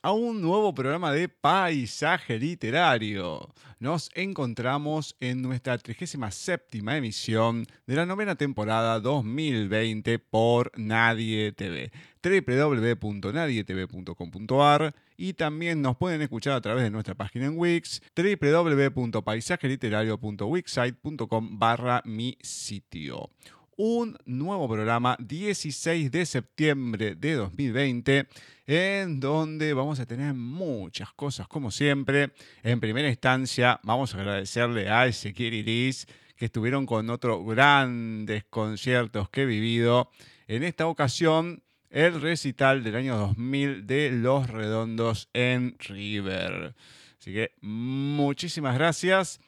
A un nuevo programa de Paisaje Literario. Nos encontramos en nuestra 37 emisión de la novena temporada 2020 por Nadie TV, www.nadietv.com.ar y también nos pueden escuchar a través de nuestra página en Wix, www.paisajeliterario.wixsite.com barra mi sitio un nuevo programa 16 de septiembre de 2020 en donde vamos a tener muchas cosas como siempre. En primera instancia vamos a agradecerle a Ezequiel Iris que estuvieron con otros grandes conciertos que he vivido. En esta ocasión el recital del año 2000 de Los Redondos en River. Así que muchísimas gracias.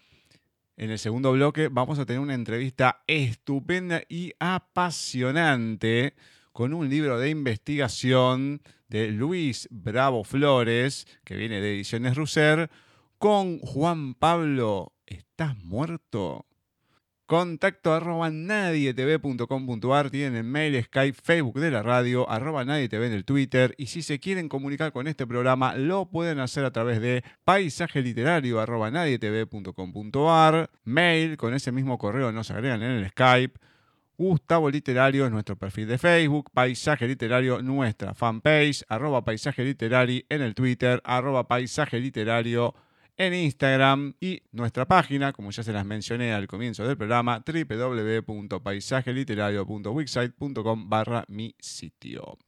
En el segundo bloque vamos a tener una entrevista estupenda y apasionante con un libro de investigación de Luis Bravo Flores, que viene de Ediciones Russer, con Juan Pablo, ¿estás muerto? Contacto arroba nadietv.com.ar, tienen el mail, Skype, Facebook de la radio, arroba nadietv en el Twitter y si se quieren comunicar con este programa lo pueden hacer a través de paisaje literario arroba nadietv.com.ar, mail, con ese mismo correo nos agregan en el Skype, Gustavo Literario es nuestro perfil de Facebook, Paisaje Literario nuestra fanpage, arroba paisaje literario en el Twitter, arroba paisaje literario en Instagram y nuestra página, como ya se las mencioné al comienzo del programa, www.paisajeliterario.wixsite.com barra mi sitio.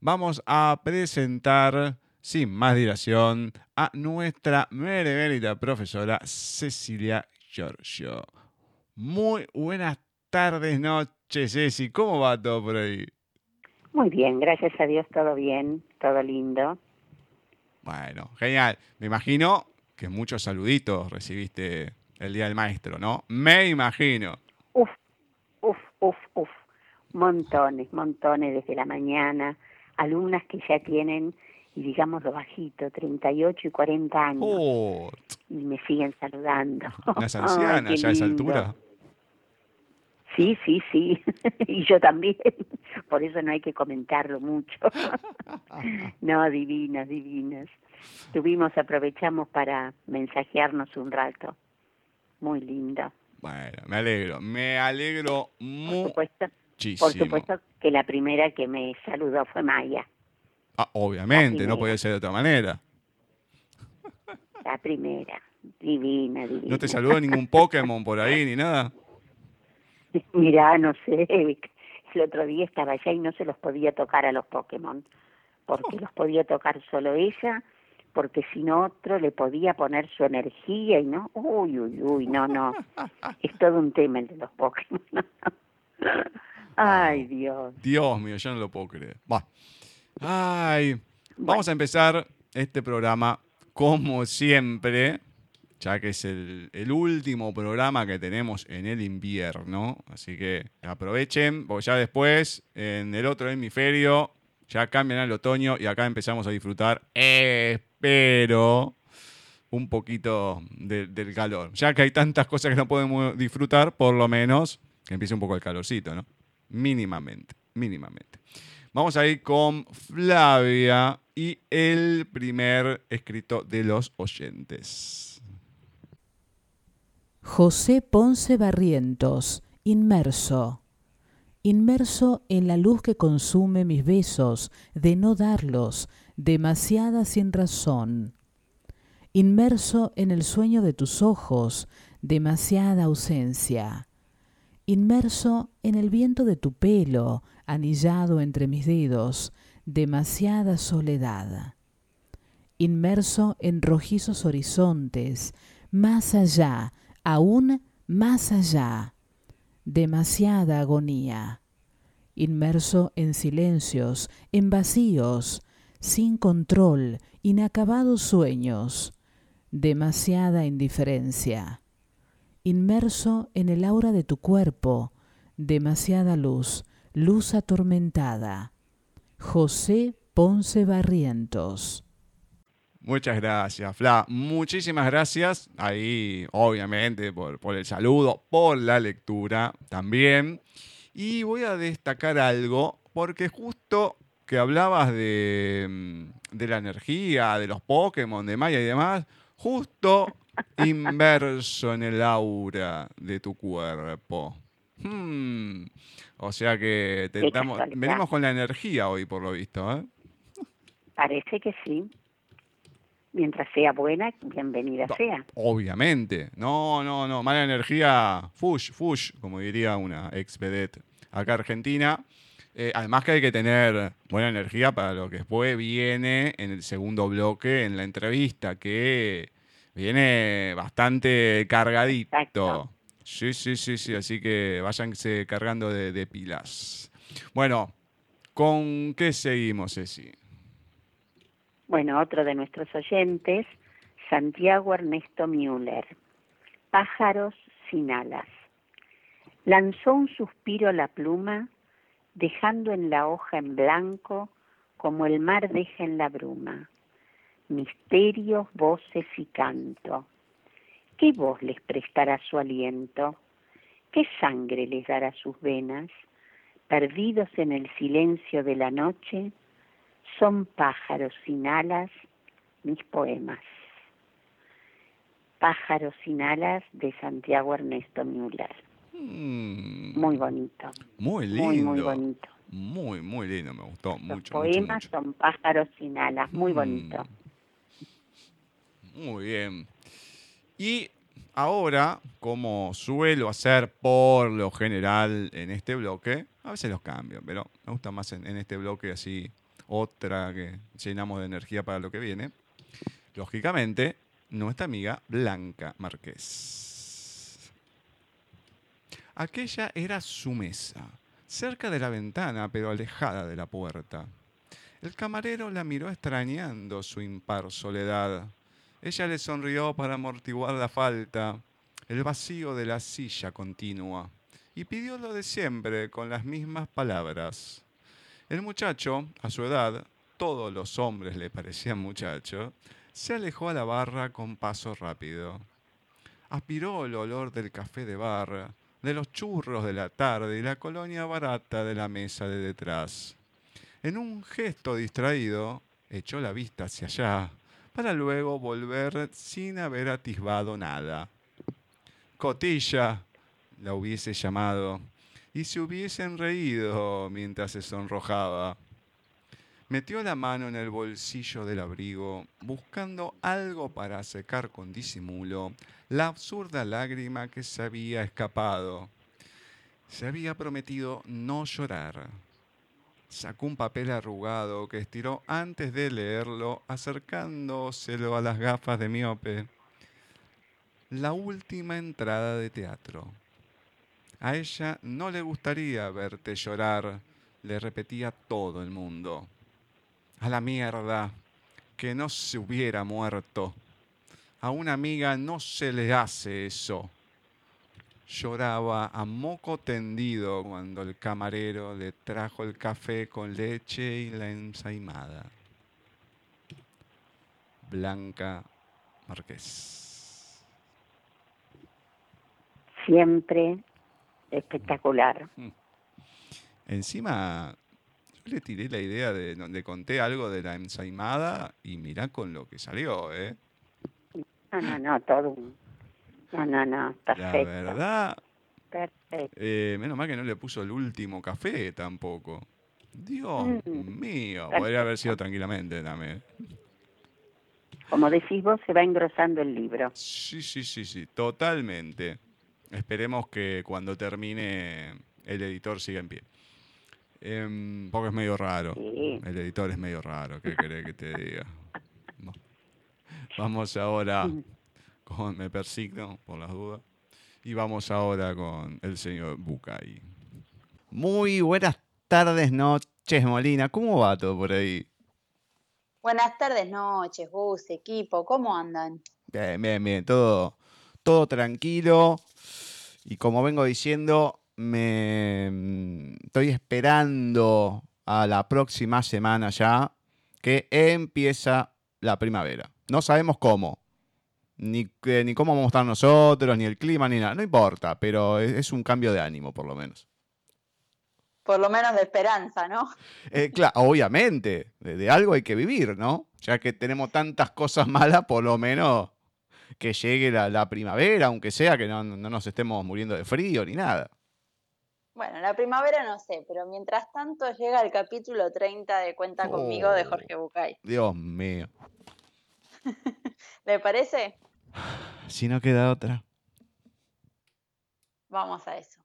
Vamos a presentar, sin más dilación, a nuestra merevérita profesora Cecilia Giorgio. Muy buenas tardes, noches, Ceci. ¿Cómo va todo por ahí? Muy bien, gracias a Dios, todo bien, todo lindo. Bueno, genial. Me imagino que muchos saluditos recibiste el Día del Maestro, ¿no? Me imagino. Uf, uf, uf, uf. Montones, montones desde la mañana. Alumnas que ya tienen, y digamos lo bajito, 38 y 40 años. Oh, Y me siguen saludando. Ay, ancianas ya a esa altura. Sí, sí, sí. y yo también. Por eso no hay que comentarlo mucho. no, divinas, divinas. Tuvimos, aprovechamos para mensajearnos un rato. Muy lindo. Bueno, me alegro, me alegro Por supuesto, por supuesto que la primera que me saludó fue Maya. Ah, obviamente, no podía ser de otra manera. La primera. Divina, divina. No te saludó ningún Pokémon por ahí ni nada. Mirá, no sé, el otro día estaba allá y no se los podía tocar a los Pokémon, porque los podía tocar solo ella, porque si no otro le podía poner su energía y no, uy, uy, uy, no, no, es todo un tema el de los Pokémon. Ay, Dios. Dios mío, yo no lo puedo creer. Va. Ay, vamos a empezar este programa como siempre, ya que es el, el último programa que tenemos en el invierno. Así que aprovechen, porque ya después, en el otro hemisferio, ya cambian al otoño y acá empezamos a disfrutar, espero, un poquito de- del calor. Ya que hay tantas cosas que no podemos disfrutar, por lo menos que empiece un poco el calorcito, ¿no? Mínimamente, mínimamente. Vamos a ir con Flavia y el primer escrito de los oyentes. José Ponce Barrientos, inmerso. Inmerso en la luz que consume mis besos, de no darlos, demasiada sin razón. Inmerso en el sueño de tus ojos, demasiada ausencia. Inmerso en el viento de tu pelo, anillado entre mis dedos, demasiada soledad inmerso en rojizos horizontes, más allá, aún más allá, demasiada agonía, inmerso en silencios, en vacíos, sin control, inacabados sueños, demasiada indiferencia, inmerso en el aura de tu cuerpo, demasiada luz, luz atormentada. José Ponce Barrientos. Muchas gracias, Fla. Muchísimas gracias. Ahí, obviamente, por, por el saludo, por la lectura también. Y voy a destacar algo, porque justo que hablabas de, mm, de la energía, de los Pokémon, de Maya y demás, justo inverso en el aura de tu cuerpo. Hmm. O sea que venimos con la energía hoy, por lo visto. ¿eh? Parece que sí. Mientras sea buena, bienvenida sea. Obviamente. No, no, no. Mala energía, fush, fush, como diría una ex vedette acá argentina. Eh, además que hay que tener buena energía para lo que después viene en el segundo bloque, en la entrevista, que viene bastante cargadito. Exacto. Sí, sí, sí, sí. Así que váyanse cargando de, de pilas. Bueno, ¿con qué seguimos, Ceci? Bueno, otro de nuestros oyentes, Santiago Ernesto Müller. Pájaros sin alas. Lanzó un suspiro la pluma, dejando en la hoja en blanco como el mar deja en la bruma. Misterios, voces y canto. ¿Qué voz les prestará su aliento? ¿Qué sangre les dará sus venas? Perdidos en el silencio de la noche, son pájaros sin alas mis poemas. Pájaros sin alas de Santiago Ernesto Müller. Mm, Muy bonito, muy lindo. muy, muy bonito. Muy, muy lindo, me gustó Los mucho. mucho, poemas mucho. son pájaros sin alas, muy Mm, bonito. Muy bien. Y ahora, como suelo hacer por lo general en este bloque, a veces los cambio, pero me gusta más en, en este bloque así, otra que llenamos de energía para lo que viene. Lógicamente, nuestra amiga Blanca Márquez. Aquella era su mesa, cerca de la ventana, pero alejada de la puerta. El camarero la miró extrañando su impar soledad. Ella le sonrió para amortiguar la falta, el vacío de la silla continua, y pidió lo de siempre con las mismas palabras. El muchacho, a su edad, todos los hombres le parecían muchacho, se alejó a la barra con paso rápido. Aspiró el olor del café de barra, de los churros de la tarde y la colonia barata de la mesa de detrás. En un gesto distraído, echó la vista hacia allá, para luego volver sin haber atisbado nada. Cotilla, la hubiese llamado, y se hubiesen reído mientras se sonrojaba. Metió la mano en el bolsillo del abrigo, buscando algo para secar con disimulo la absurda lágrima que se había escapado. Se había prometido no llorar. Sacó un papel arrugado que estiró antes de leerlo, acercándoselo a las gafas de miope. La última entrada de teatro. A ella no le gustaría verte llorar, le repetía todo el mundo. A la mierda, que no se hubiera muerto. A una amiga no se le hace eso. Lloraba a moco tendido cuando el camarero le trajo el café con leche y la ensaimada. Blanca Marqués. Siempre espectacular. Encima, yo le tiré la idea de donde conté algo de la ensaimada y mirá con lo que salió, ¿eh? No, no, no, todo. un- No, no, no, La perfecto. verdad, Perfecto. eh, menos mal que no le puso el último café tampoco. Dios Mm. mío, podría haber sido tranquilamente también. Como decís vos, se va engrosando el libro. Sí, sí, sí, sí, totalmente. Esperemos que cuando termine el editor siga en pie. Em, porque es medio raro. Sí. El editor es medio raro, ¿qué querés que te diga? No. Vamos ahora con Me Persigno, por las dudas. Y vamos ahora con el señor Bucay. Muy buenas tardes, noches, Molina. ¿Cómo va todo por ahí? Buenas tardes, noches, Gus, equipo, ¿cómo andan? Bien, bien, bien. Todo, todo tranquilo. Y como vengo diciendo, me estoy esperando a la próxima semana ya que empieza la primavera. No sabemos cómo. Ni, que- ni cómo vamos a estar nosotros, ni el clima, ni nada. No importa, pero es, es un cambio de ánimo, por lo menos. Por lo menos de esperanza, ¿no? Eh, claro, obviamente, de, de algo hay que vivir, ¿no? Ya que tenemos tantas cosas malas, por lo menos que llegue la, la primavera, aunque sea que no, no nos estemos muriendo de frío ni nada. Bueno, la primavera no sé, pero mientras tanto llega el capítulo 30 de Cuenta conmigo de Oh. Jorge Bucay. Dios mío. ¿Le parece? Si no queda otra. Vamos a eso.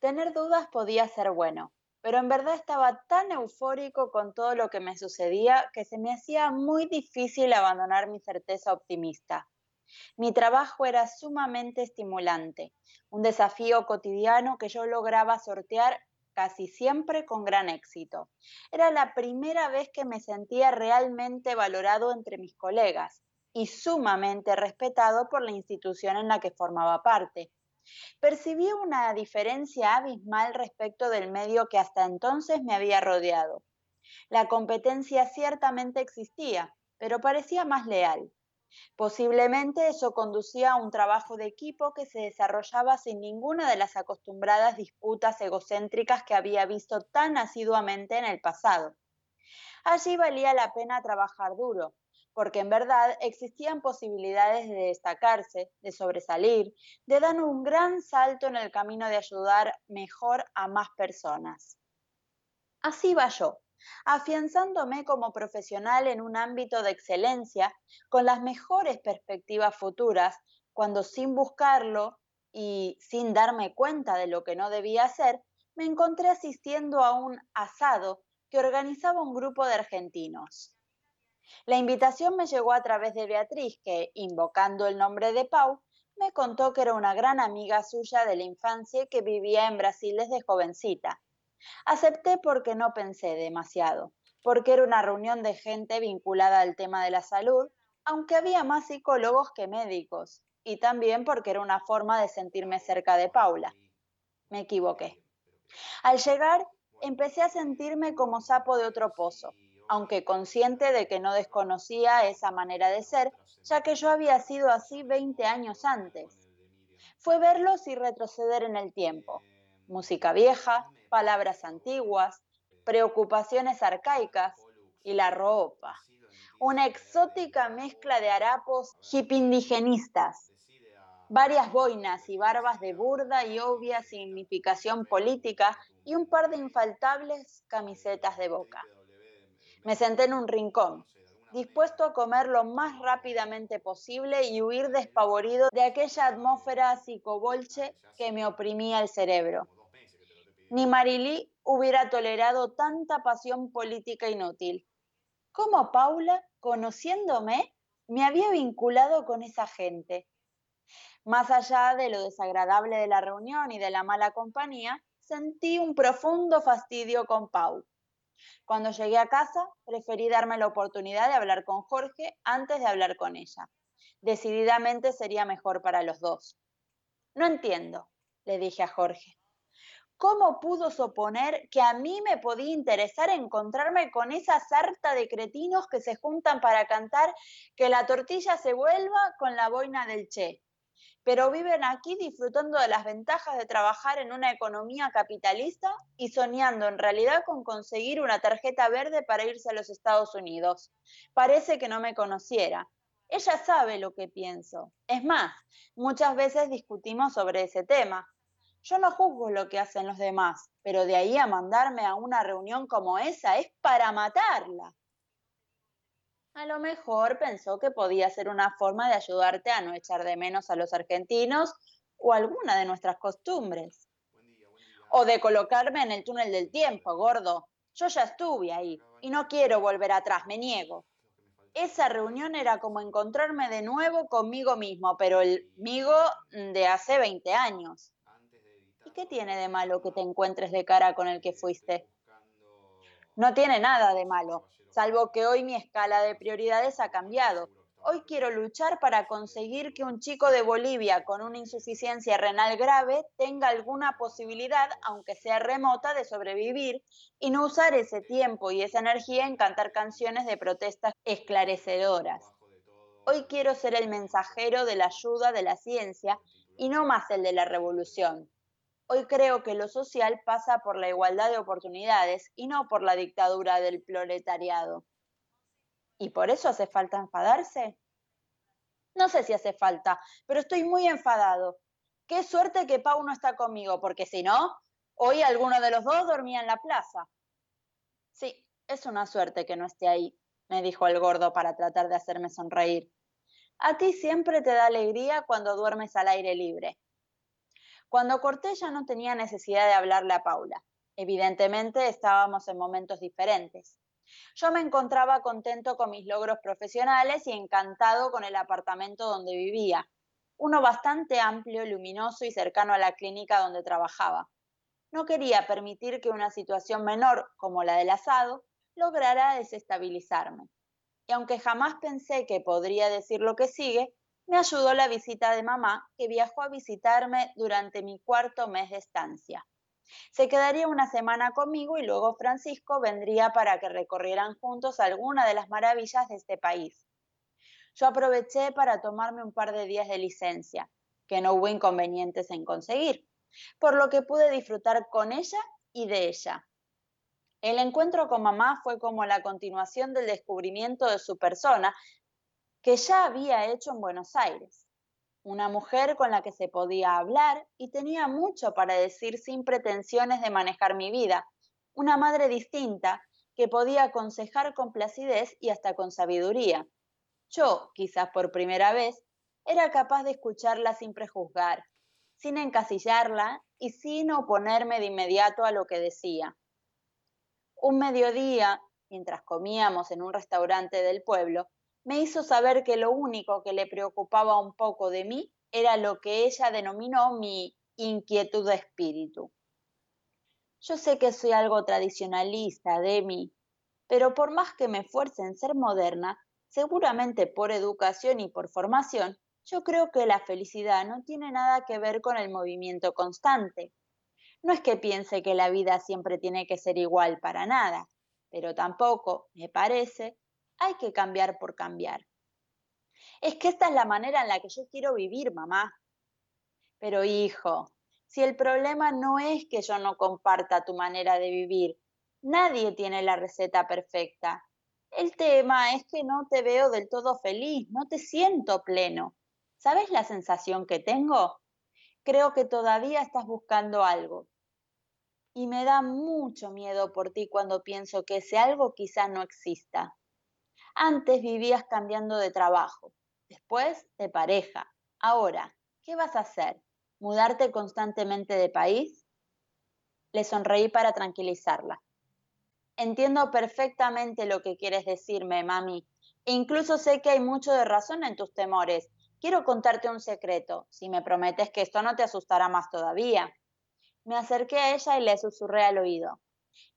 Tener dudas podía ser bueno, pero en verdad estaba tan eufórico con todo lo que me sucedía que se me hacía muy difícil abandonar mi certeza optimista. Mi trabajo era sumamente estimulante, un desafío cotidiano que yo lograba sortear casi siempre con gran éxito. Era la primera vez que me sentía realmente valorado entre mis colegas y sumamente respetado por la institución en la que formaba parte. Percibí una diferencia abismal respecto del medio que hasta entonces me había rodeado. La competencia ciertamente existía, pero parecía más leal. Posiblemente eso conducía a un trabajo de equipo que se desarrollaba sin ninguna de las acostumbradas disputas egocéntricas que había visto tan asiduamente en el pasado. Allí valía la pena trabajar duro, porque en verdad existían posibilidades de destacarse, de sobresalir, de dar un gran salto en el camino de ayudar mejor a más personas. Así va yo, afianzándome como profesional en un ámbito de excelencia, con las mejores perspectivas futuras, cuando sin buscarlo y sin darme cuenta de lo que no debía hacer, me encontré asistiendo a un asado que organizaba un grupo de argentinos. La invitación me llegó a través de Beatriz, que, invocando el nombre de Pau, me contó que era una gran amiga suya de la infancia que vivía en Brasil desde jovencita. Acepté porque no pensé demasiado, porque era una reunión de gente vinculada al tema de la salud, aunque había más psicólogos que médicos, y también porque era una forma de sentirme cerca de Paula. Me equivoqué. Al llegar, empecé a sentirme como sapo de otro pozo, aunque consciente de que no desconocía esa manera de ser, ya que yo había sido así 20 años antes. Fue verlos y retroceder en el tiempo. Música vieja, palabras antiguas, preocupaciones arcaicas y la ropa. Una exótica mezcla de harapos hipindigenistas, varias boinas y barbas de burda y obvia significación política y un par de infaltables camisetas de boca. Me senté en un rincón, dispuesto a comer lo más rápidamente posible y huir despavorido de aquella atmósfera psicobolche que me oprimía el cerebro. Ni Marilí hubiera tolerado tanta pasión política inútil. ¿Cómo Paula, conociéndome, me había vinculado con esa gente? Más allá de lo desagradable de la reunión y de la mala compañía, sentí un profundo fastidio con Pau. Cuando llegué a casa, preferí darme la oportunidad de hablar con Jorge antes de hablar con ella. Decididamente sería mejor para los dos. No entiendo, le dije a Jorge. ¿Cómo pudo suponer que a mí me podía interesar encontrarme con esa sarta de cretinos que se juntan para cantar que la tortilla se vuelva con la boina del Che? Pero viven aquí disfrutando de las ventajas de trabajar en una economía capitalista y soñando en realidad con conseguir una tarjeta verde para irse a los Estados Unidos. Parece que no me conociera. Ella sabe lo que pienso. Es más, muchas veces discutimos sobre ese tema. Yo no juzgo lo que hacen los demás, pero de ahí a mandarme a una reunión como esa es para matarla. A lo mejor pensó que podía ser una forma de ayudarte a no echar de menos a los argentinos o alguna de nuestras costumbres. O de colocarme en el túnel del tiempo, gordo. Yo ya estuve ahí y no quiero volver atrás, me niego. Esa reunión era como encontrarme de nuevo conmigo mismo, pero el migo de hace 20 años. ¿Y qué tiene de malo que te encuentres de cara con el que fuiste? No tiene nada de malo salvo que hoy mi escala de prioridades ha cambiado. Hoy quiero luchar para conseguir que un chico de Bolivia con una insuficiencia renal grave tenga alguna posibilidad, aunque sea remota, de sobrevivir y no usar ese tiempo y esa energía en cantar canciones de protestas esclarecedoras. Hoy quiero ser el mensajero de la ayuda de la ciencia y no más el de la revolución. Hoy creo que lo social pasa por la igualdad de oportunidades y no por la dictadura del proletariado. ¿Y por eso hace falta enfadarse? No sé si hace falta, pero estoy muy enfadado. Qué suerte que Pau no está conmigo, porque si no, hoy alguno de los dos dormía en la plaza. Sí, es una suerte que no esté ahí, me dijo el gordo para tratar de hacerme sonreír. A ti siempre te da alegría cuando duermes al aire libre. Cuando corté ya no tenía necesidad de hablarle a Paula. Evidentemente estábamos en momentos diferentes. Yo me encontraba contento con mis logros profesionales y encantado con el apartamento donde vivía, uno bastante amplio, luminoso y cercano a la clínica donde trabajaba. No quería permitir que una situación menor, como la del asado, lograra desestabilizarme. Y aunque jamás pensé que podría decir lo que sigue, me ayudó la visita de mamá, que viajó a visitarme durante mi cuarto mes de estancia. Se quedaría una semana conmigo y luego Francisco vendría para que recorrieran juntos alguna de las maravillas de este país. Yo aproveché para tomarme un par de días de licencia, que no hubo inconvenientes en conseguir, por lo que pude disfrutar con ella y de ella. El encuentro con mamá fue como la continuación del descubrimiento de su persona, que ya había hecho en Buenos Aires. Una mujer con la que se podía hablar y tenía mucho para decir sin pretensiones de manejar mi vida. Una madre distinta que podía aconsejar con placidez y hasta con sabiduría. Yo, quizás por primera vez, era capaz de escucharla sin prejuzgar, sin encasillarla y sin oponerme de inmediato a lo que decía. Un mediodía, mientras comíamos en un restaurante del pueblo, me hizo saber que lo único que le preocupaba un poco de mí era lo que ella denominó mi inquietud de espíritu. Yo sé que soy algo tradicionalista, de mí, pero por más que me esfuerce en ser moderna, seguramente por educación y por formación, yo creo que la felicidad no tiene nada que ver con el movimiento constante. No es que piense que la vida siempre tiene que ser igual para nada, pero tampoco, me parece, hay que cambiar por cambiar. Es que esta es la manera en la que yo quiero vivir, mamá. Pero hijo, si el problema no es que yo no comparta tu manera de vivir, nadie tiene la receta perfecta. El tema es que no te veo del todo feliz, no te siento pleno. ¿Sabes la sensación que tengo? Creo que todavía estás buscando algo. Y me da mucho miedo por ti cuando pienso que ese algo quizá no exista. Antes vivías cambiando de trabajo, después de pareja. Ahora, ¿qué vas a hacer? ¿Mudarte constantemente de país? Le sonreí para tranquilizarla. Entiendo perfectamente lo que quieres decirme, mami, e incluso sé que hay mucho de razón en tus temores, Quiero contarte un secreto, si me prometes que esto no te asustará más todavía. Me acerqué a ella y le susurré al oído.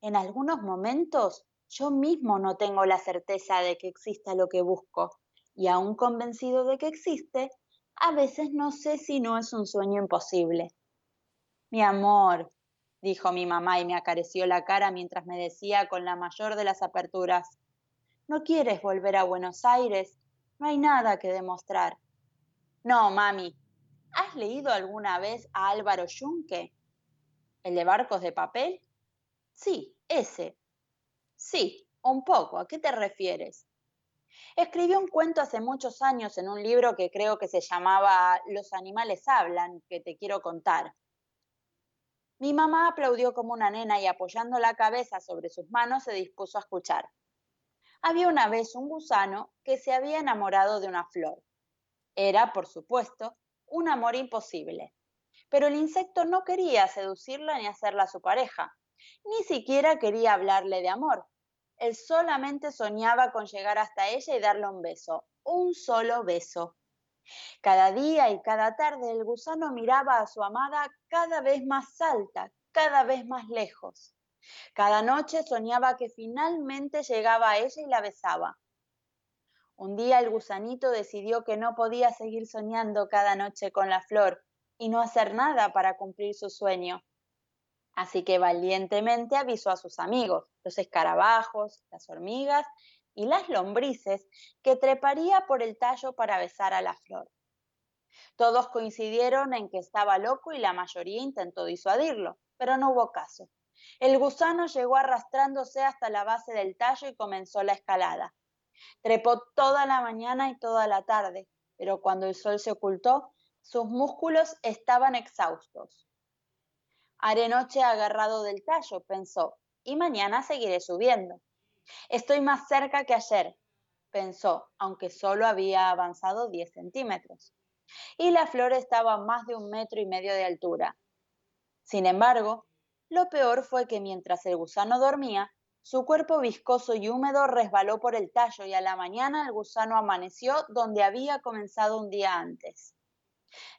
En algunos momentos yo mismo no tengo la certeza de que exista lo que busco, y aún convencido de que existe, a veces no sé si no es un sueño imposible. Mi amor, dijo mi mamá y me acarició la cara mientras me decía con la mayor de las aperturas, ¿no quieres volver a Buenos Aires? No hay nada que demostrar. No, mami. ¿Has leído alguna vez a Álvaro Junque? ¿El de barcos de papel? Sí, ese. Sí, un poco. ¿A qué te refieres? Escribió un cuento hace muchos años en un libro que creo que se llamaba Los animales hablan, que te quiero contar. Mi mamá aplaudió como una nena y apoyando la cabeza sobre sus manos se dispuso a escuchar. Había una vez un gusano que se había enamorado de una flor. Era, por supuesto, un amor imposible. Pero el insecto no quería seducirla ni hacerla su pareja, ni siquiera quería hablarle de amor. Él solamente soñaba con llegar hasta ella y darle un beso, un solo beso. Cada día y cada tarde el gusano miraba a su amada cada vez más alta, cada vez más lejos. Cada noche soñaba que finalmente llegaba a ella y la besaba. Un día el gusanito decidió que no podía seguir soñando cada noche con la flor y no hacer nada para cumplir su sueño. Así que valientemente avisó a sus amigos, los escarabajos, las hormigas y las lombrices, que treparía por el tallo para besar a la flor. Todos coincidieron en que estaba loco y la mayoría intentó disuadirlo, pero no hubo caso. El gusano llegó arrastrándose hasta la base del tallo y comenzó la escalada. Trepó toda la mañana y toda la tarde, pero cuando el sol se ocultó, sus músculos estaban exhaustos. Haré noche agarrado del tallo, pensó, y mañana seguiré subiendo. Estoy más cerca que ayer, pensó, aunque solo había avanzado 10 centímetros. Y la flor estaba a más de un metro y medio de altura. Sin embargo, lo peor fue que mientras el gusano dormía, su cuerpo viscoso y húmedo resbaló por el tallo y a la mañana el gusano amaneció donde había comenzado un día antes.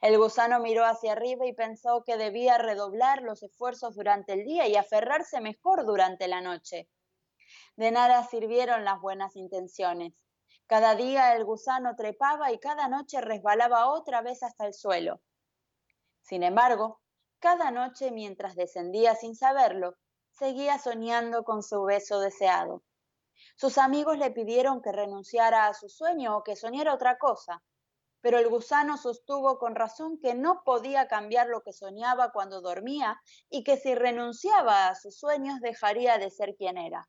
El gusano miró hacia arriba y pensó que debía redoblar los esfuerzos durante el día y aferrarse mejor durante la noche. De nada sirvieron las buenas intenciones. Cada día el gusano trepaba y cada noche resbalaba otra vez hasta el suelo. Sin embargo, cada noche mientras descendía sin saberlo, seguía soñando con su beso deseado. Sus amigos le pidieron que renunciara a su sueño o que soñara otra cosa, pero el gusano sostuvo con razón que no podía cambiar lo que soñaba cuando dormía y que si renunciaba a sus sueños dejaría de ser quien era.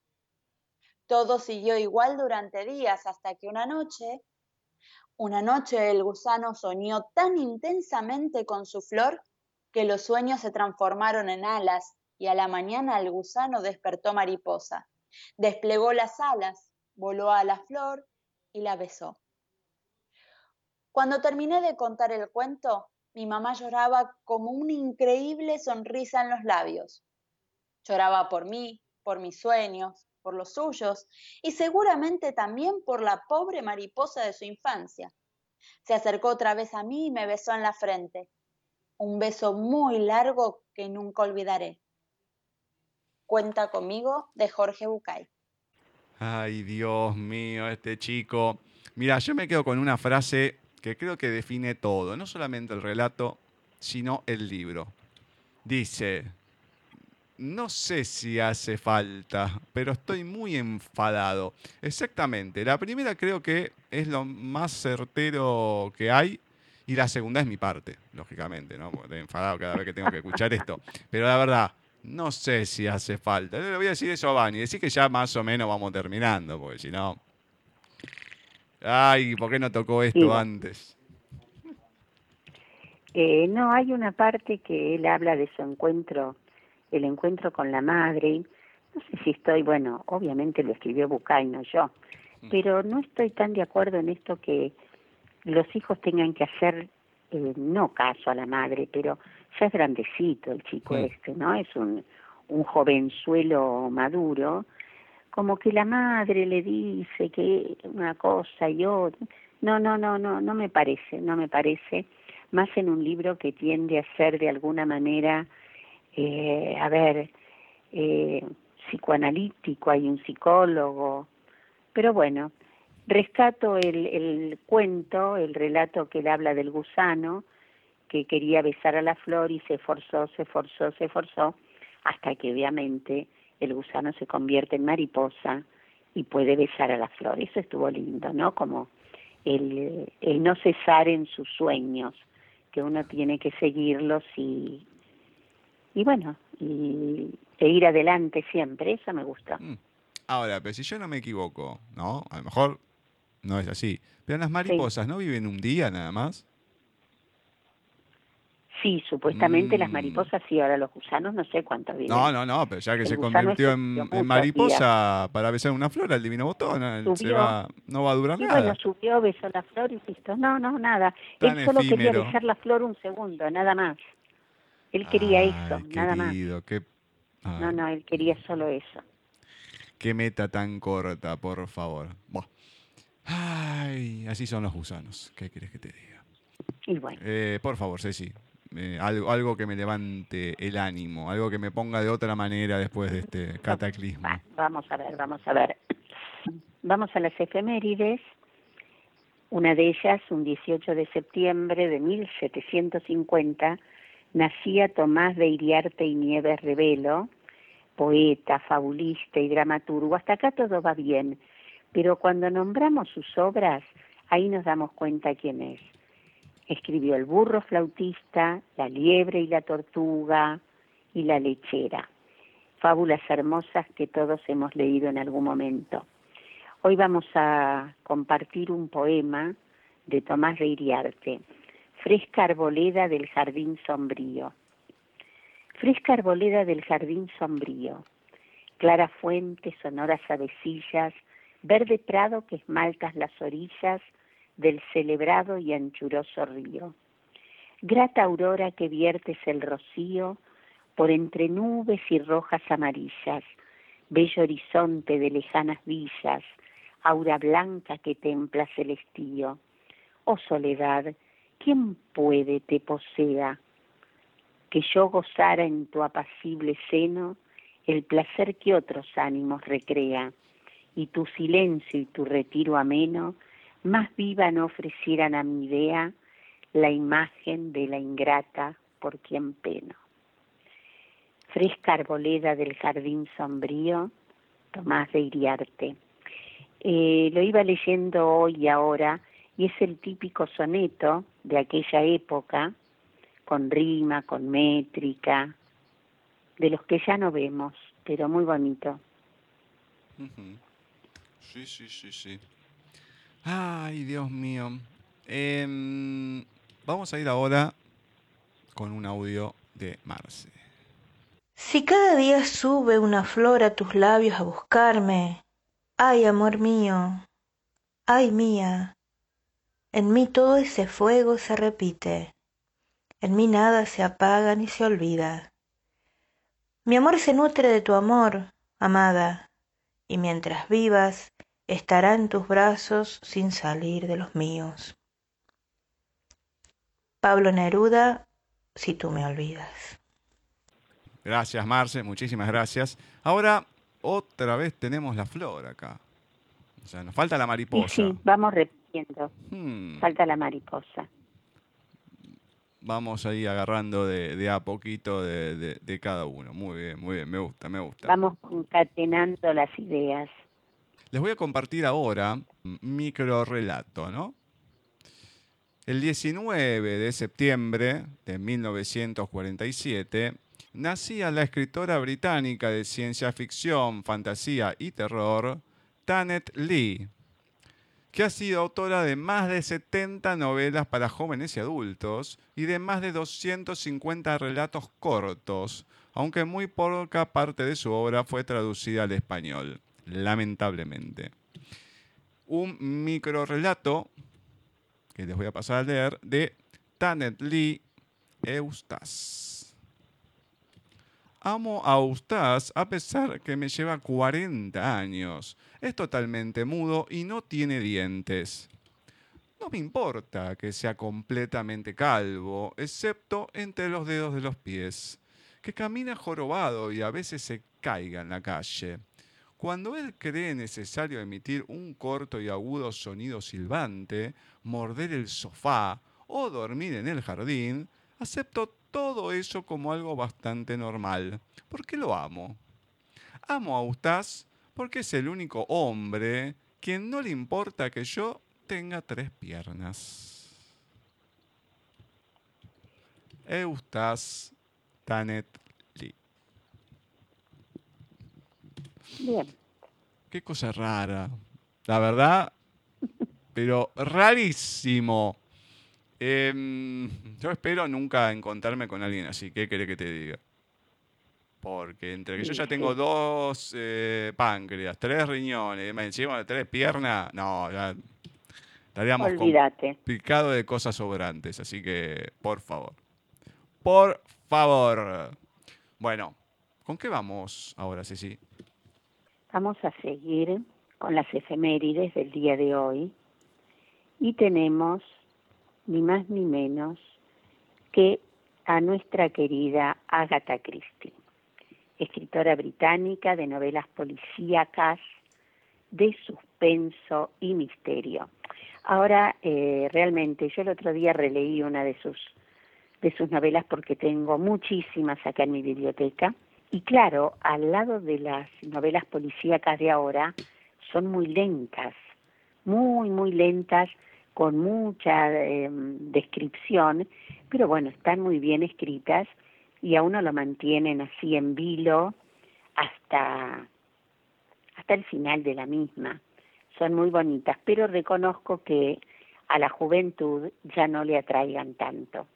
Todo siguió igual durante días hasta que una noche, una noche el gusano soñó tan intensamente con su flor que los sueños se transformaron en alas y a la mañana el gusano despertó mariposa. Desplegó las alas, voló a la flor y la besó. Cuando terminé de contar el cuento, mi mamá lloraba como una increíble sonrisa en los labios. Lloraba por mí, por mis sueños, por los suyos y seguramente también por la pobre mariposa de su infancia. Se acercó otra vez a mí y me besó en la frente. Un beso muy largo que nunca olvidaré. Cuenta conmigo de Jorge Bucay. Ay, Dios mío, este chico. Mira, yo me quedo con una frase que creo que define todo, no solamente el relato, sino el libro. Dice, no sé si hace falta, pero estoy muy enfadado. Exactamente, la primera creo que es lo más certero que hay y la segunda es mi parte, lógicamente, ¿no? Estoy enfadado cada vez que tengo que escuchar esto. Pero la verdad, no sé si hace falta. Le voy a decir eso a Vani, decir que ya más o menos vamos terminando, porque si no... Ay, ¿por qué no tocó esto Sí. antes? Eh, no, hay una parte que él habla de su encuentro, el encuentro con la madre. No sé si estoy, bueno, obviamente lo escribió Bucay, no yo, pero no estoy tan de acuerdo en esto que los hijos tengan que hacer, eh, no caso a la madre, pero ya es grandecito el chico Mm. este, ¿no? Es un, un jovenzuelo maduro, como que la madre le dice que una cosa y otra. No, no, no, no, no me parece, no me parece. Más en un libro que tiende a ser de alguna manera, eh, a ver, eh, psicoanalítico, hay un psicólogo, pero bueno, rescato el, el cuento, el relato que él habla del gusano, que quería besar a la flor y se esforzó, se esforzó, se esforzó, hasta que obviamente el gusano se convierte en mariposa y puede besar a la flor. Eso estuvo lindo, ¿no? Como el, el no cesar en sus sueños, que uno tiene que seguirlos y, y bueno, y, e ir adelante siempre, eso me gusta. Mm. Ahora, pero si yo no me equivoco, ¿no? A lo mejor no es así. Pero las mariposas no viven un día nada más. Sí, supuestamente las Mm. mariposas sí, ahora los gusanos no sé cuántos viven. No, no, no, pero ya que El se convirtió en, mariposa para besar una flor, el divino botón, eh, se va, no va a durar nada. bueno, subió, besó la flor y listo. No, no, nada. Tan Él solo quería efímero. besar la flor un segundo, nada más. Él quería Ay, eso, nada más. Qué, No, no, él quería solo eso. qué meta tan corta, por favor. Buah. Ay, así son los gusanos. ¿Qué quieres que te diga? Y bueno, Eh, por favor, Ceci. Eh, algo, algo que me levante el ánimo, algo que me ponga de otra manera después de este cataclismo. va, vamos a ver, vamos a ver. Vamos a las efemérides. Una de ellas, un 18 de septiembre de 1750, nacía Tomás de Iriarte y Nieves Revelo, poeta, fabulista y dramaturgo. Hasta acá todo va bien, pero cuando nombramos sus obras, ahí nos damos cuenta quién es. Escribió El burro flautista, La liebre y la tortuga y La lechera. Fábulas hermosas que todos hemos leído en algún momento. Hoy vamos a compartir un poema de Tomás de Iriarte, Fresca arboleda del jardín sombrío. Fresca arboleda del jardín sombrío, clara fuente, sonoras avecillas, verde prado que esmaltas las orillas del celebrado y anchuroso río. Grata aurora que viertes el rocío por entre nubes y rojas amarillas, bello horizonte de lejanas villas, aura blanca que templas el estío. Oh soledad, ¿quién puede te posea? Que yo gozara en tu apacible seno el placer que otros ánimos recrea, y tu silencio y tu retiro ameno más viva no ofrecieran a mi idea la imagen de la ingrata por quien peno. Fresca arboleda del jardín sombrío, Tomás de Iriarte. Eh, lo iba leyendo hoy y ahora, y es el típico soneto de aquella época, con rima, con métrica, de los que ya no vemos, pero muy bonito. Sí, sí, sí, sí. Ay, Dios mío. Em, vamos a ir ahora con un audio de Marce. Si cada día sube una flor a tus labios a buscarme, ay, amor mío, ay, mía, en mí todo ese fuego se repite, en mí nada se apaga ni se olvida. Mi amor se nutre de tu amor, amada, y mientras vivas estará en tus brazos sin salir de los míos. Pablo Neruda, si tú me olvidas. Gracias, Marce, muchísimas gracias. Ahora, otra vez tenemos la flor acá. O sea, nos falta la Y mariposa. sí, vamos repitiendo. Hmm, Falta la mariposa. Vamos ahí agarrando de, de a poquito de, de- de cada uno. Muy bien, muy bien, me gusta, me gusta. Vamos concatenando las ideas. Les voy a compartir ahora micro relato, ¿no? El 19 de septiembre de 1947 nacía la escritora británica de ciencia ficción, fantasía y terror, Tanet Lee, que ha sido autora de más de 70 novelas para jóvenes y adultos y de más de 250 relatos cortos, aunque muy poca parte de su obra fue traducida al español, lamentablemente. Un microrelato que les voy a pasar a leer de Tanet Lee Eustace. Amo a Eustace a pesar que me lleva 40 años. Es totalmente mudo y no tiene dientes. No me importa que sea completamente calvo, excepto entre los dedos de los pies, que camina jorobado y a veces se caiga en la calle. Cuando él cree necesario emitir un corto y agudo sonido silbante, morder el sofá o dormir en el jardín, acepto todo eso como algo bastante normal, porque lo amo. Amo a Eustace porque es el único hombre quien no le importa que yo tenga tres piernas. Eustace Tanet Lee. Bien. Qué cosa rara. La verdad, pero rarísimo. Em, yo espero nunca encontrarme con alguien así. ¿Qué querés que te diga? Porque entre que yo ya tengo dos eh, páncreas, tres riñones, más encima de tres piernas, no, ya estaríamos Olvídate. picado de cosas sobrantes. Así que, por favor. Por favor. Bueno, ¿con qué vamos ahora, Ceci? Vamos a seguir con las efemérides del día de hoy y tenemos ni más ni menos que a nuestra querida Agatha Christie, escritora británica de novelas policíacas de suspenso y misterio. Ahora, eh, realmente, yo el otro día releí una de sus de sus novelas porque tengo muchísimas acá en mi biblioteca y claro, al lado de las novelas policíacas de ahora, son muy lentas, muy, muy lentas, con mucha eh, descripción, pero bueno, están muy bien escritas y a uno lo mantienen así en vilo hasta, hasta el final de la misma. Son muy bonitas, pero reconozco que a la juventud ya no le atraigan tanto.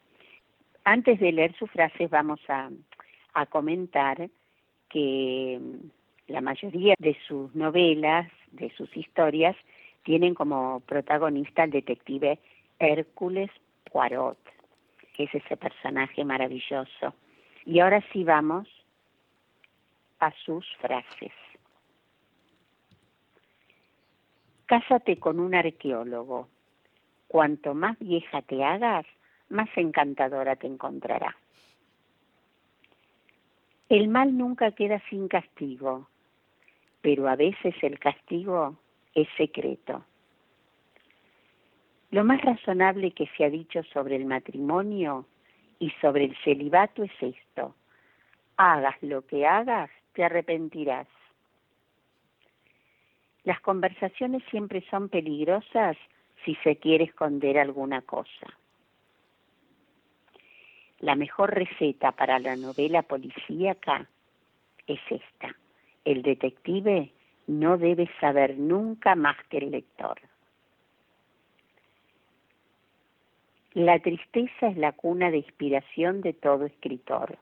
Antes de leer sus frases vamos a, a comentar que la mayoría de sus novelas, de sus historias, tienen como protagonista al detective Hércules Poirot, que es ese personaje maravilloso. Y ahora sí vamos a sus frases. Cásate con un arqueólogo. Cuanto más vieja te hagas, más encantadora te encontrará. El mal nunca queda sin castigo, pero a veces el castigo es secreto. Lo más razonable que se ha dicho sobre el matrimonio y sobre el celibato es esto. Hagas lo que hagas, te arrepentirás. Las conversaciones siempre son peligrosas si se quiere esconder alguna cosa. La mejor receta para la novela policíaca es esta. El detective no debe saber nunca más que el lector. La tristeza es la cuna de inspiración de todo escritor.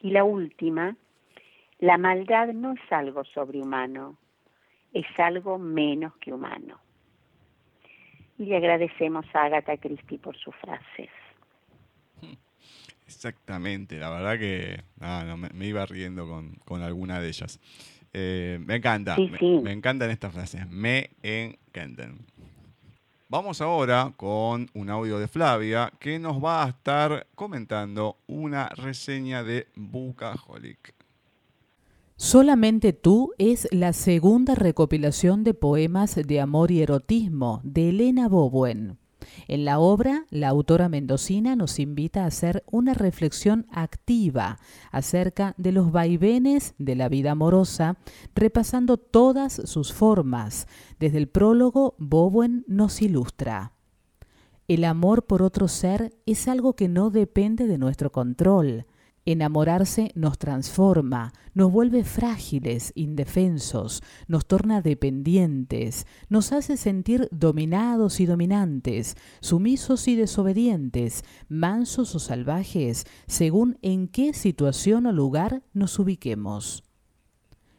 Y la última, la maldad no es algo sobrehumano, es algo menos que humano. Y le agradecemos a Agatha Christie por sus frases. Exactamente, la verdad que no, me, me iba riendo con, con alguna de ellas. Eh, me encanta, Sí, me, sí. me encantan estas frases, me encantan. Vamos ahora con un audio de Flavia que nos va a estar comentando una reseña de Bucaholic. Solamente tú es la segunda recopilación de poemas de amor y erotismo de Elena Bowen. En la obra, la autora mendocina nos invita a hacer una reflexión activa acerca de los vaivenes de la vida amorosa, repasando todas sus formas. Desde el prólogo, Bowen nos ilustra. El amor por otro ser es algo que no depende de nuestro control. Enamorarse nos transforma, nos vuelve frágiles, indefensos, nos torna dependientes, nos hace sentir dominados y dominantes, sumisos y desobedientes, mansos o salvajes, según en qué situación o lugar nos ubiquemos.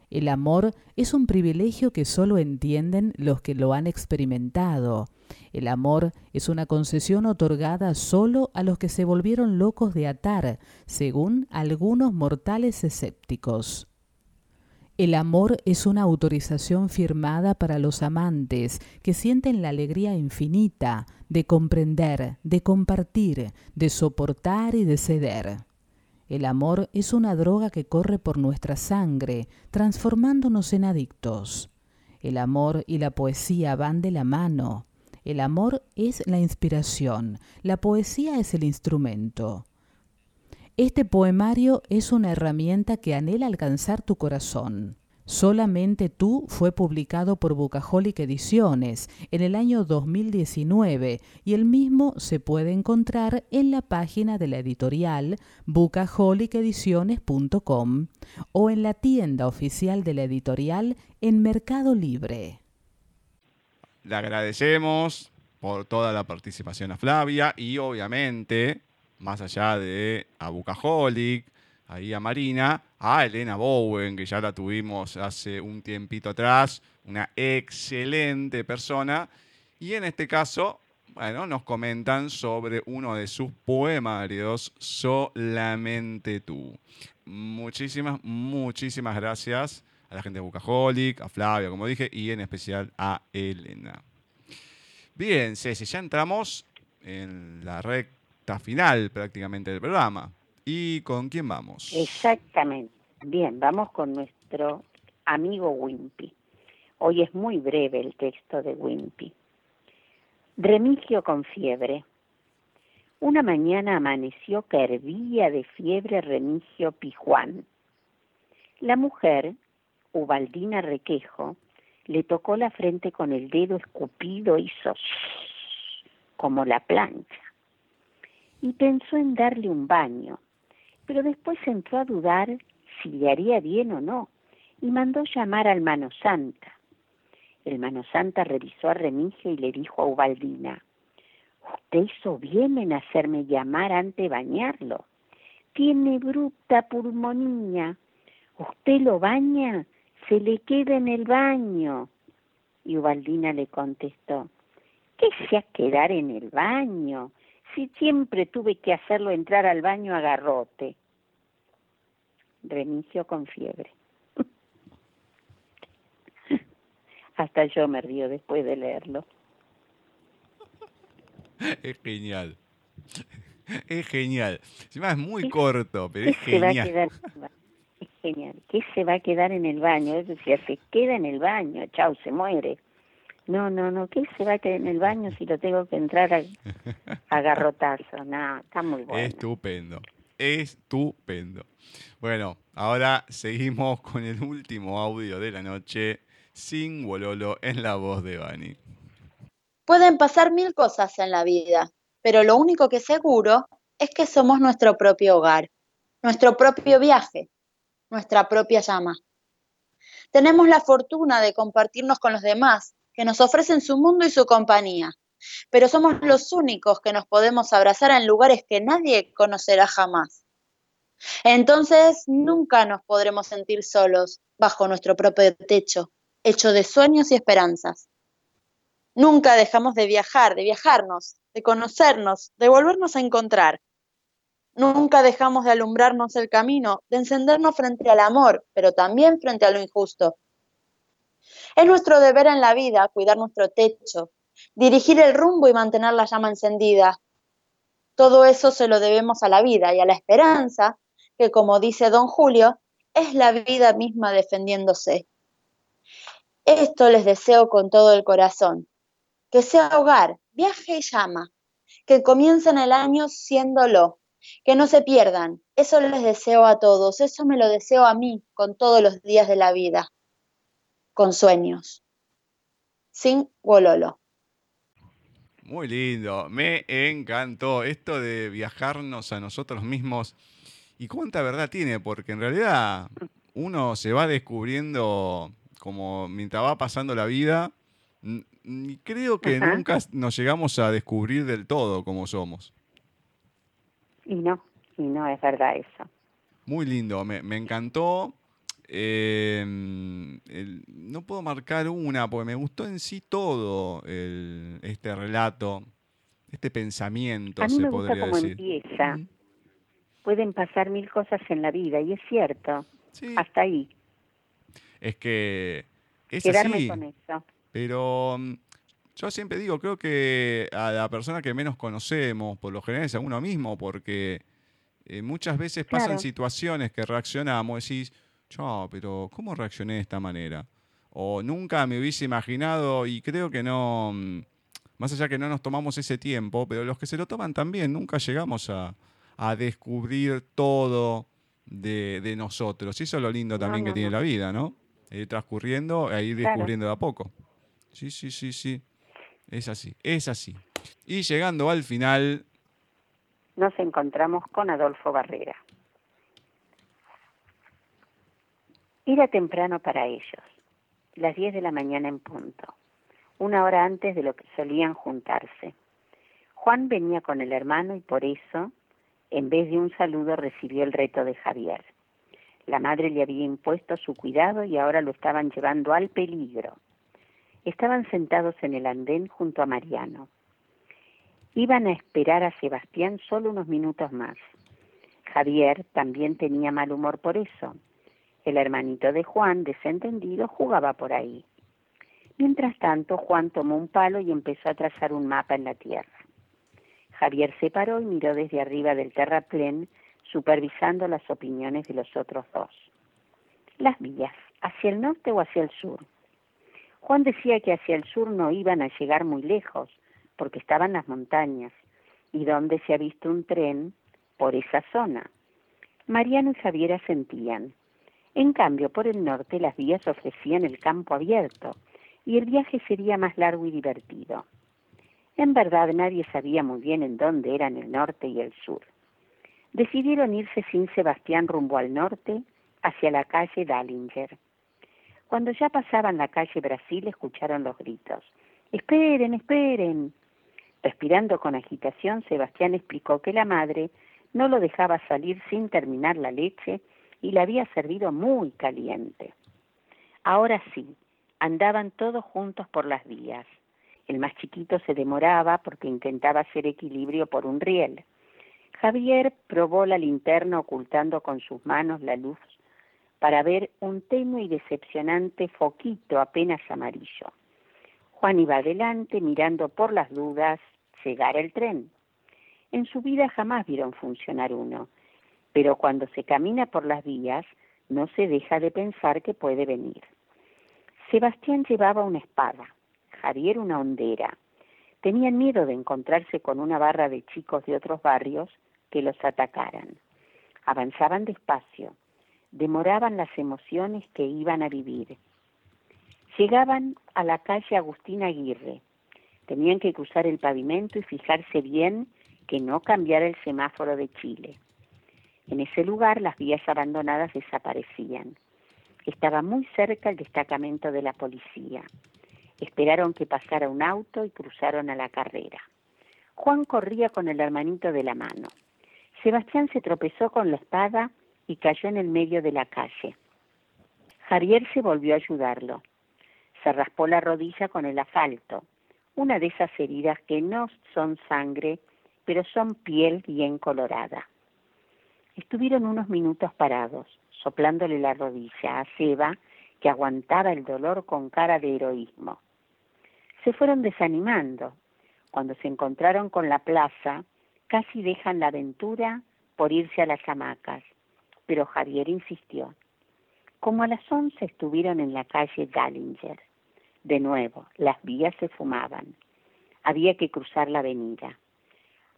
El amor es un privilegio que solo entienden los que lo han experimentado. El amor es una concesión otorgada solo a los que se volvieron locos de atar, según algunos mortales escépticos. El amor es una autorización firmada para los amantes que sienten la alegría infinita de comprender, de compartir, de soportar y de ceder. El amor es una droga que corre por nuestra sangre, transformándonos en adictos. El amor y la poesía van de la mano. El amor es la inspiración, la poesía es el instrumento. Este poemario es una herramienta que anhela alcanzar tu corazón. Solamente tú fue publicado por Bucaholic Ediciones en el año 2019 y el mismo se puede encontrar en la página de la editorial bucaholicediciones.com o en la tienda oficial de la editorial en Mercado Libre. Le agradecemos por toda la participación a Flavia y obviamente, más allá de a Bucaholic, ahí a Marina, a Elena Bowen, que ya la tuvimos hace un tiempito atrás, una excelente persona. Y en este caso, bueno, nos comentan sobre uno de sus poemarios, Solamente tú. Muchísimas, muchísimas gracias a la gente de Bucaholic, a Flavia, como dije, y en especial a Elena. Bien, Ceci, ya entramos en la recta final prácticamente del programa. ¿Y con quién vamos? Exactamente. Bien, vamos con nuestro amigo Wimpy. Hoy es muy breve el texto de Wimpy. Remigio con fiebre. Una mañana amaneció que hervía de fiebre Remigio Pijuán. La mujer, Ubaldina Requejo, le tocó la frente con el dedo escupido, hizo como la plancha, y pensó en darle un baño pero después entró a dudar si le haría bien o no y mandó llamar al Mano Santa. El Mano Santa revisó a Remigio y le dijo a Ubaldina, Usted hizo bien en hacerme llamar antes de bañarlo. Tiene bruta pulmonía. Usted lo baña, se le queda en el baño. Y Ubaldina le contestó, ¿qué se a quedar en el baño? Si siempre tuve que hacerlo entrar al baño a garrote. Remigio con fiebre. Hasta yo me río después de leerlo. Es genial. Es genial. Encima es muy corto, pero es genial. es genial. ¿Qué se va a quedar en el baño? Es decir, se queda en el baño, chau, se muere. No, no, no, ¿qué se va a quedar en el baño si lo tengo que entrar a, a garrotazo? No, está muy bueno. Estupendo, estupendo. Bueno, ahora seguimos con el último audio de la noche, sin Wololo en la voz de Bani. Pueden pasar mil cosas en la vida, pero lo único que seguro es que somos nuestro propio hogar, nuestro propio viaje, nuestra propia llama. Tenemos la fortuna de compartirnos con los demás que nos ofrecen su mundo y su compañía, pero somos los únicos que nos podemos abrazar en lugares que nadie conocerá jamás. Entonces nunca nos podremos sentir solos bajo nuestro propio techo, hecho de sueños y esperanzas. Nunca dejamos de viajar, de viajarnos, de conocernos, de volvernos a encontrar. Nunca dejamos de alumbrarnos el camino, de encendernos frente al amor, pero también frente a lo injusto, es nuestro deber en la vida cuidar nuestro techo, dirigir el rumbo y mantener la llama encendida. Todo eso se lo debemos a la vida y a la esperanza, que como dice don Julio, es la vida misma defendiéndose. Esto les deseo con todo el corazón, que sea hogar, viaje y llama, que comiencen el año siéndolo, que no se pierdan. Eso les deseo a todos, eso me lo deseo a mí con todos los días de la vida, con sueños, sin Wololo. Muy lindo, me encantó esto de viajarnos a nosotros mismos. ¿Y cuánta verdad tiene? Porque en realidad uno se va descubriendo como mientras va pasando la vida. Y creo que nunca nos llegamos a descubrir del todo como somos. Y no, y no es verdad eso. Muy lindo, me, me encantó. Eh, no puedo marcar una, porque me gustó en sí todo este relato, este pensamiento, A mí me gusta cómo empieza. Pueden pasar mil cosas en la vida, y es cierto. Hasta ahí. Es que es Quedarme así. con eso. Pero mm, yo siempre digo, creo que a la persona que menos conocemos, por lo general es a uno mismo, porque eh, muchas veces pasan situaciones que reaccionamos, decís, Chao, pero ¿cómo reaccioné de esta manera? O nunca me hubiese imaginado y creo que no, mm, más allá que no nos tomamos ese tiempo, pero los que se lo toman también, nunca llegamos a, descubrir todo de, nosotros. Y eso es lo lindo también que tiene la vida, ¿no? Ir transcurriendo e ir descubriendo de a poco. Sí, sí, sí, sí. Es así, es así. Y llegando al final... Nos encontramos con Adolfo Barrera. Era temprano para ellos, las 10 de la mañana en punto, una hora antes de lo que solían juntarse. Juan venía con el hermano y por eso, en vez de un saludo, recibió el reto de Javier. La madre le había impuesto su cuidado y ahora lo estaban llevando al peligro. Estaban sentados en el andén junto a Mariano. Iban a esperar a Sebastián solo unos minutos más. Javier también tenía mal humor por eso el hermanito de Juan, desentendido, jugaba por ahí. Mientras tanto, Juan tomó un palo y empezó a trazar un mapa en la tierra. Javier se paró y miró desde arriba del terraplén, supervisando las opiniones de los otros dos. Las vías, hacia el norte o hacia el sur. Juan decía que hacia el sur no iban a llegar muy lejos, porque estaban las montañas, y donde se ha visto un tren, por esa zona. Mariano y Javier asentían. En cambio, por el norte las vías ofrecían el campo abierto y el viaje sería más largo y divertido. En verdad nadie sabía muy bien en dónde eran el norte y el sur. Decidieron irse sin Sebastián rumbo al norte, hacia la calle Dallinger. Cuando ya pasaban la calle Brasil escucharon los gritos. Esperen, esperen. Respirando con agitación, Sebastián explicó que la madre no lo dejaba salir sin terminar la leche y la había servido muy caliente. Ahora sí, andaban todos juntos por las vías. El más chiquito se demoraba porque intentaba hacer equilibrio por un riel. Javier probó la linterna ocultando con sus manos la luz para ver un tenue y decepcionante foquito apenas amarillo. Juan iba adelante mirando por las dudas llegar el tren. En su vida jamás vieron funcionar uno, pero cuando se camina por las vías no se deja de pensar que puede venir. Sebastián llevaba una espada, Javier una hondera. Tenían miedo de encontrarse con una barra de chicos de otros barrios que los atacaran. Avanzaban despacio, demoraban las emociones que iban a vivir. Llegaban a la calle Agustín Aguirre. Tenían que cruzar el pavimento y fijarse bien que no cambiara el semáforo de Chile. En ese lugar las vías abandonadas desaparecían. Estaba muy cerca el destacamento de la policía. Esperaron que pasara un auto y cruzaron a la carrera. Juan corría con el hermanito de la mano. Sebastián se tropezó con la espada y cayó en el medio de la calle. Javier se volvió a ayudarlo. Se raspó la rodilla con el asfalto, una de esas heridas que no son sangre, pero son piel bien colorada. Estuvieron unos minutos parados, soplándole la rodilla a Seba, que aguantaba el dolor con cara de heroísmo. Se fueron desanimando. Cuando se encontraron con la plaza, casi dejan la aventura por irse a las hamacas, pero Javier insistió. Como a las once estuvieron en la calle Gallinger. De nuevo, las vías se fumaban. Había que cruzar la avenida.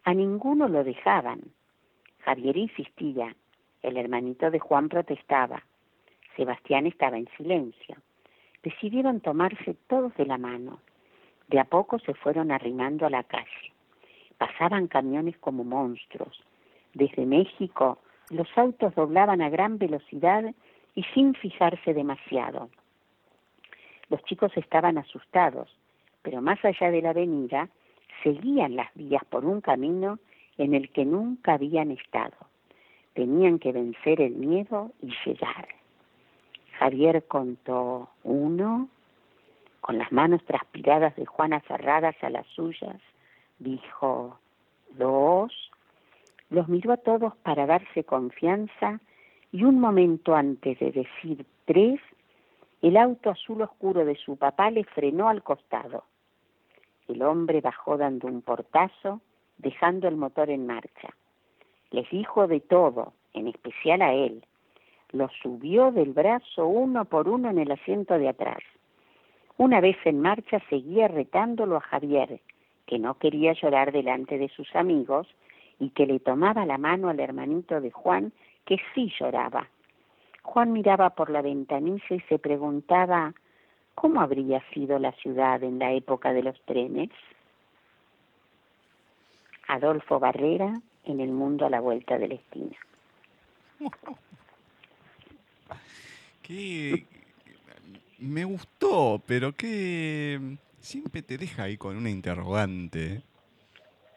A ninguno lo dejaban. Javier insistía. El hermanito de Juan protestaba. Sebastián estaba en silencio. Decidieron tomarse todos de la mano. De a poco se fueron arrimando a la calle. Pasaban camiones como monstruos. Desde México los autos doblaban a gran velocidad y sin fijarse demasiado. Los chicos estaban asustados, pero más allá de la avenida seguían las vías por un camino en el que nunca habían estado. Tenían que vencer el miedo y llegar. Javier contó uno, con las manos transpiradas de Juana cerradas a las suyas, dijo dos, los miró a todos para darse confianza y un momento antes de decir tres, el auto azul oscuro de su papá le frenó al costado. El hombre bajó dando un portazo, dejando el motor en marcha. Les dijo de todo, en especial a él. Lo subió del brazo uno por uno en el asiento de atrás. Una vez en marcha seguía retándolo a Javier, que no quería llorar delante de sus amigos y que le tomaba la mano al hermanito de Juan, que sí lloraba. Juan miraba por la ventanilla y se preguntaba cómo habría sido la ciudad en la época de los trenes. Adolfo Barrera en el mundo a la vuelta de la esquina. Qué, me gustó, pero que siempre te deja ahí con una interrogante.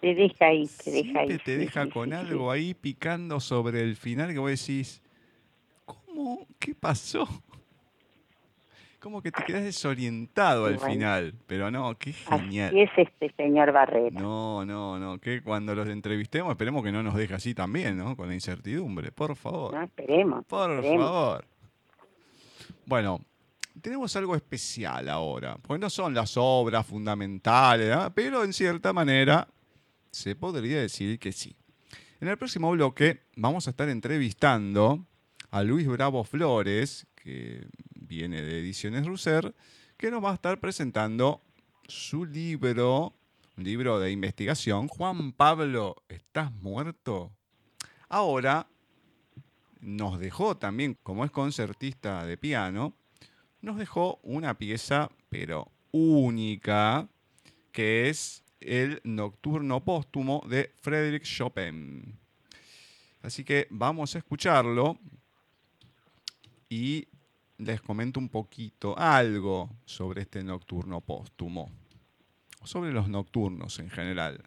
Te deja ahí, te deja ahí. Siempre te deja con algo ahí picando sobre el final que vos decís, ¿cómo? ¿Qué pasó? Como que te quedas desorientado al final, pero no, qué genial. Así es este señor Barrera. No, no, no, que cuando los entrevistemos esperemos que no nos deje así también, ¿no? Con la incertidumbre, por favor. No, esperemos. Por esperemos. favor. Bueno, tenemos algo especial ahora, porque no son las obras fundamentales, ¿ah? pero en cierta manera se podría decir que sí. En el próximo bloque vamos a estar entrevistando a Luis Bravo Flores, que viene de Ediciones Russer, que nos va a estar presentando su libro, un libro de investigación, Juan Pablo, ¿estás muerto? Ahora nos dejó también, como es concertista de piano, nos dejó una pieza, pero única, que es el Nocturno Póstumo de Frédéric Chopin. Así que vamos a escucharlo y les comento un poquito algo sobre este Nocturno Póstumo, sobre los nocturnos en general.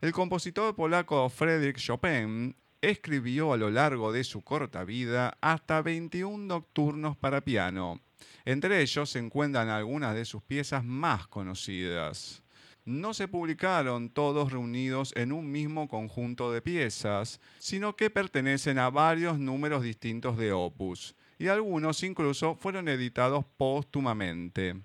El compositor polaco Frédéric Chopin escribió a lo largo de su corta vida hasta 21 nocturnos para piano. Entre ellos se encuentran algunas de sus piezas más conocidas. No se publicaron todos reunidos en un mismo conjunto de piezas, sino que pertenecen a varios números distintos de opus, y algunos incluso fueron editados póstumamente.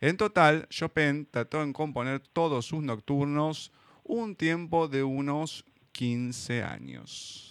En total, Chopin trató en componer todos sus nocturnos un tiempo de unos 15 años.